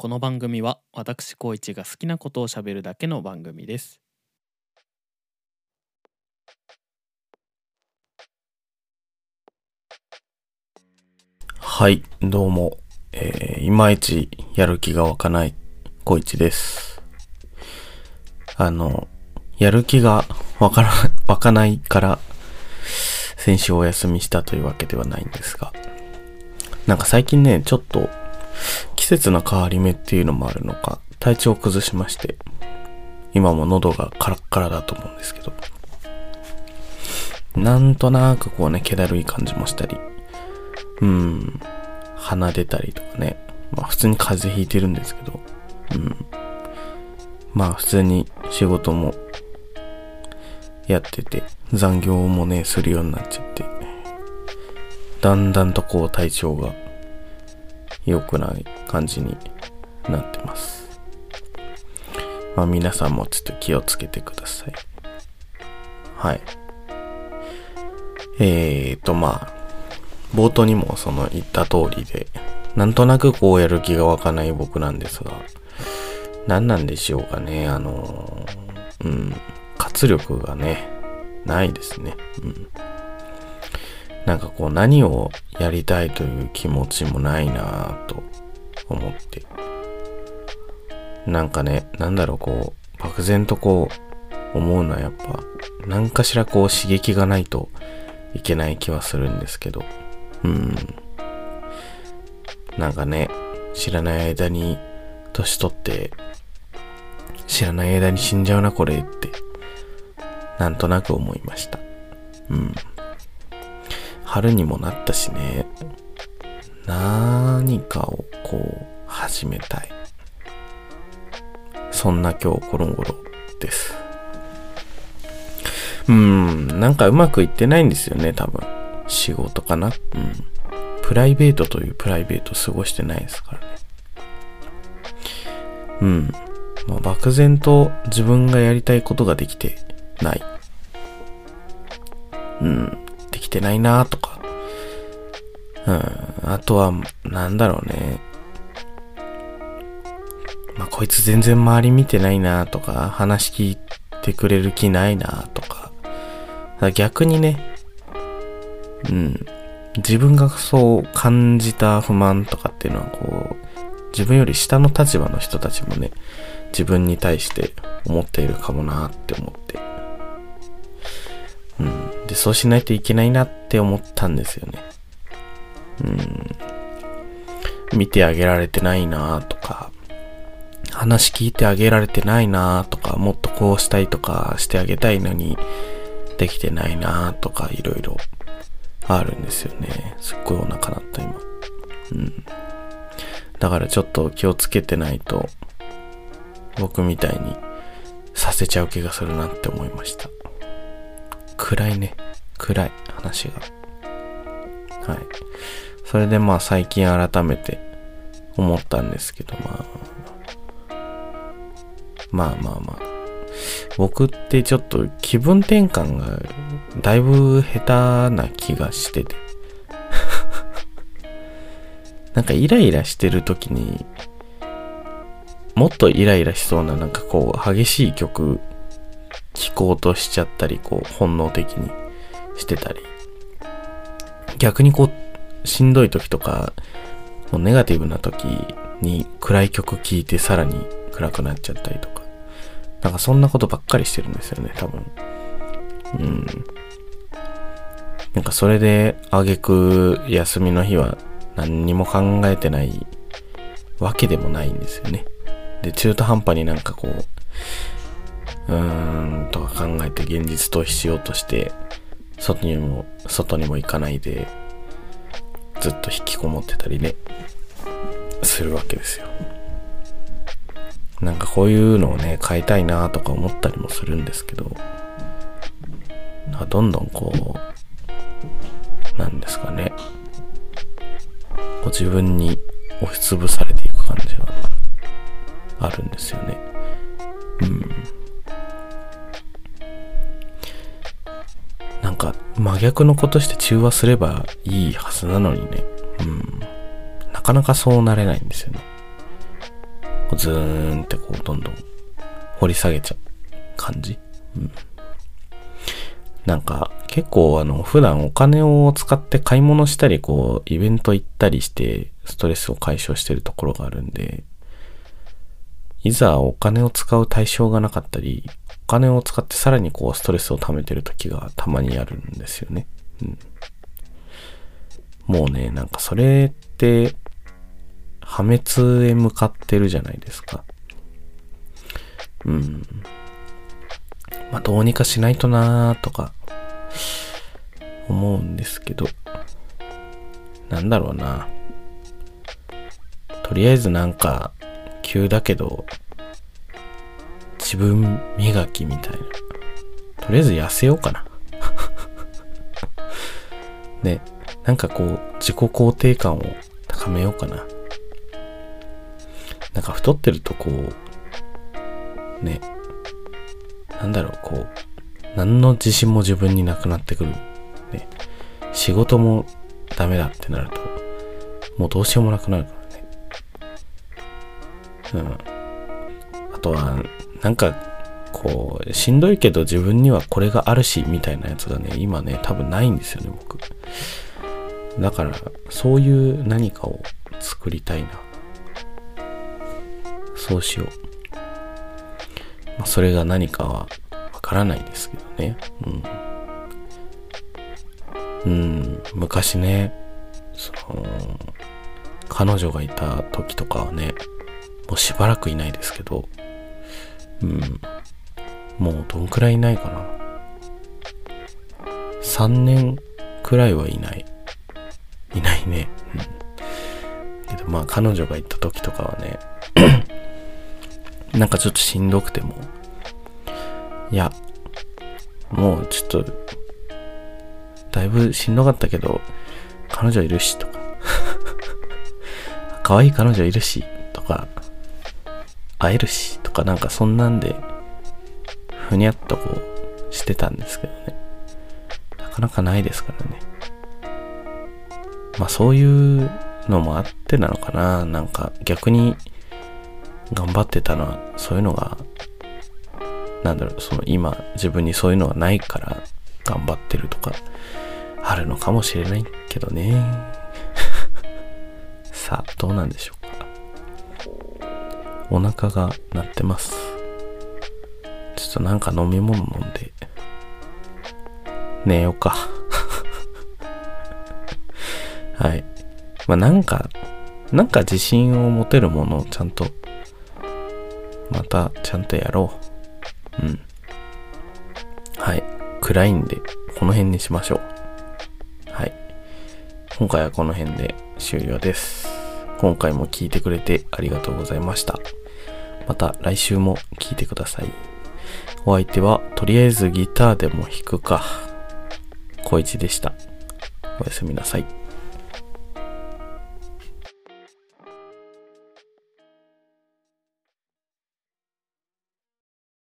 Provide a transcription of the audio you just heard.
この番組は私高一が好きなことをしゃべるだけの番組ですはい、どうも。えー、いまいちやる気が湧かない、小一です。あの、やる気がわから、湧かないから、先週お休みしたというわけではないんですが、なんか最近ね、ちょっと、節の変わり目っていうのもあるのか、体調を崩しまして、今も喉がカラッカラだと思うんですけど、なんとなくこうね、気だるい感じもしたり、うん。鼻出たりとかね。まあ普通に風邪ひいてるんですけど。うん。まあ普通に仕事もやってて、残業もね、するようになっちゃって。だんだんとこう体調が良くない感じになってます。まあ皆さんもちょっと気をつけてください。はい。えーとまあ、冒頭にもその言った通りで、なんとなくこうやる気が湧かない僕なんですが、何なんでしょうかね、あの、うん、活力がね、ないですね。うん。なんかこう何をやりたいという気持ちもないなぁと思って。なんかね、なんだろうこう、漠然とこう、思うのはやっぱ、何かしらこう刺激がないといけない気はするんですけど、うん。なんかね、知らない間に、年取って、知らない間に死んじゃうな、これって、なんとなく思いました。うん。春にもなったしね、何かをこう、始めたい。そんな今日この頃です。うん、なんかうまくいってないんですよね、多分。仕事かな？うん。プライベートというプライベート過ごしてないですからね。うん。まあ、漠然と自分がやりたいことができてない。うん。できてないなとか。うん。あとは、なんだろうね。まあ、こいつ全然周り見てないなとか、話聞いてくれる気ないなとか。逆にね、うん。自分がそう感じた不満とかっていうのはこう、自分より下の立場の人たちもね、自分に対して思っているかもなって思って。うん。で、そうしないといけないなって思ったんですよね。うん。見てあげられてないなとか、話聞いてあげられてないなとか、もっとこうしたいとかしてあげたいのに、できてないなとか、いろいろあるんですよね。すっごいお腹鳴った今。うん。だからちょっと気をつけてないと、僕みたいにさせちゃう気がするなって思いました。暗いね。暗い話が。はい。それでまあ最近改めて思ったんですけど、まあ、まあまあまあ。僕ってちょっと気分転換がだいぶ下手な気がしてて。なんかイライラしてる時に、もっとイライラしそうななんかこう激しい曲聴こうとしちゃったり、こう本能的にしてたり。逆にこうしんどい時とか、もうネガティブな時に暗い曲聴いてさらに暗くなっちゃったりとか。なんかそんなことばっかりしてるんですよね、多分。うん。なんかそれで、あげく休みの日は何にも考えてないわけでもないんですよね。で、中途半端になんかこう、うーん、とか考えて現実逃避しようとして、外にも、外にも行かないで、ずっと引きこもってたりね、するわけですよ。なんかこういうのをね、変えたいなとか思ったりもするんですけど、どんどんこう、なんですかね、こう自分に押しつぶされていく感じがあるんですよね。うん。真逆のことして中和すればいいはずなのにね、うん。なかなかそうなれないんですよね。こうズーンってこうどんどん掘り下げちゃう感じ。うん。なんか結構あの普段お金を使って買い物したりこうイベント行ったりしてストレスを解消してるところがあるんで、いざお金を使う対象がなかったり、お金を使ってさらにこうストレスを溜めてる時がたまにあるんですよね。うん。もうね、なんかそれって破滅へ向かってるじゃないですか。うん。まあ、どうにかしないとなーとか、思うんですけど、なんだろうな。とりあえずなんか、急だけど、自分磨きみたいな。とりあえず痩せようかな。ね、なんかこう、自己肯定感を高めようかな。なんか太ってるとこう、ね、なんだろう、こう、何の自信も自分になくなってくる。ね、仕事もダメだってなると、もうどうしようもなくなるから。うん。あとは、なんか、こう、しんどいけど自分にはこれがあるし、みたいなやつがね、今ね、多分ないんですよね、僕。だから、そういう何かを作りたいな。そうしよう。まあ、それが何かはわからないですけどね。うん。うん、昔ね、その、彼女がいた時とかはね、もうしばらくいないですけど、うん。もうどんくらいいないかな。3年くらいはいない。いないね。うん。けどまあ彼女が行った時とかはね、なんかちょっとしんどくても、いや、もうちょっと、だいぶしんどかったけど、彼女いるしとか、可愛い彼女いるしとか、会えるしとかなんかそんなんで、ふにゃっとこうしてたんですけどね。なかなかないですからね。まあそういうのもあってなのかな。なんか逆に頑張ってたのはそういうのが、なんだろう、その今自分にそういうのがないから頑張ってるとかあるのかもしれないけどね。さあ、どうなんでしょう。お腹が鳴ってます。ちょっとなんか飲み物飲んで、寝ようか。はい。まあなんか、なんか自信を持てるものをちゃんと、またちゃんとやろう。うん。はい。暗いんで、この辺にしましょう。はい。今回はこの辺で終了です。今回も聞いてくれてありがとうございました。また来週も聞いてください。お相手はとりあえずギターでも弾くか。小一でした。おやすみなさい。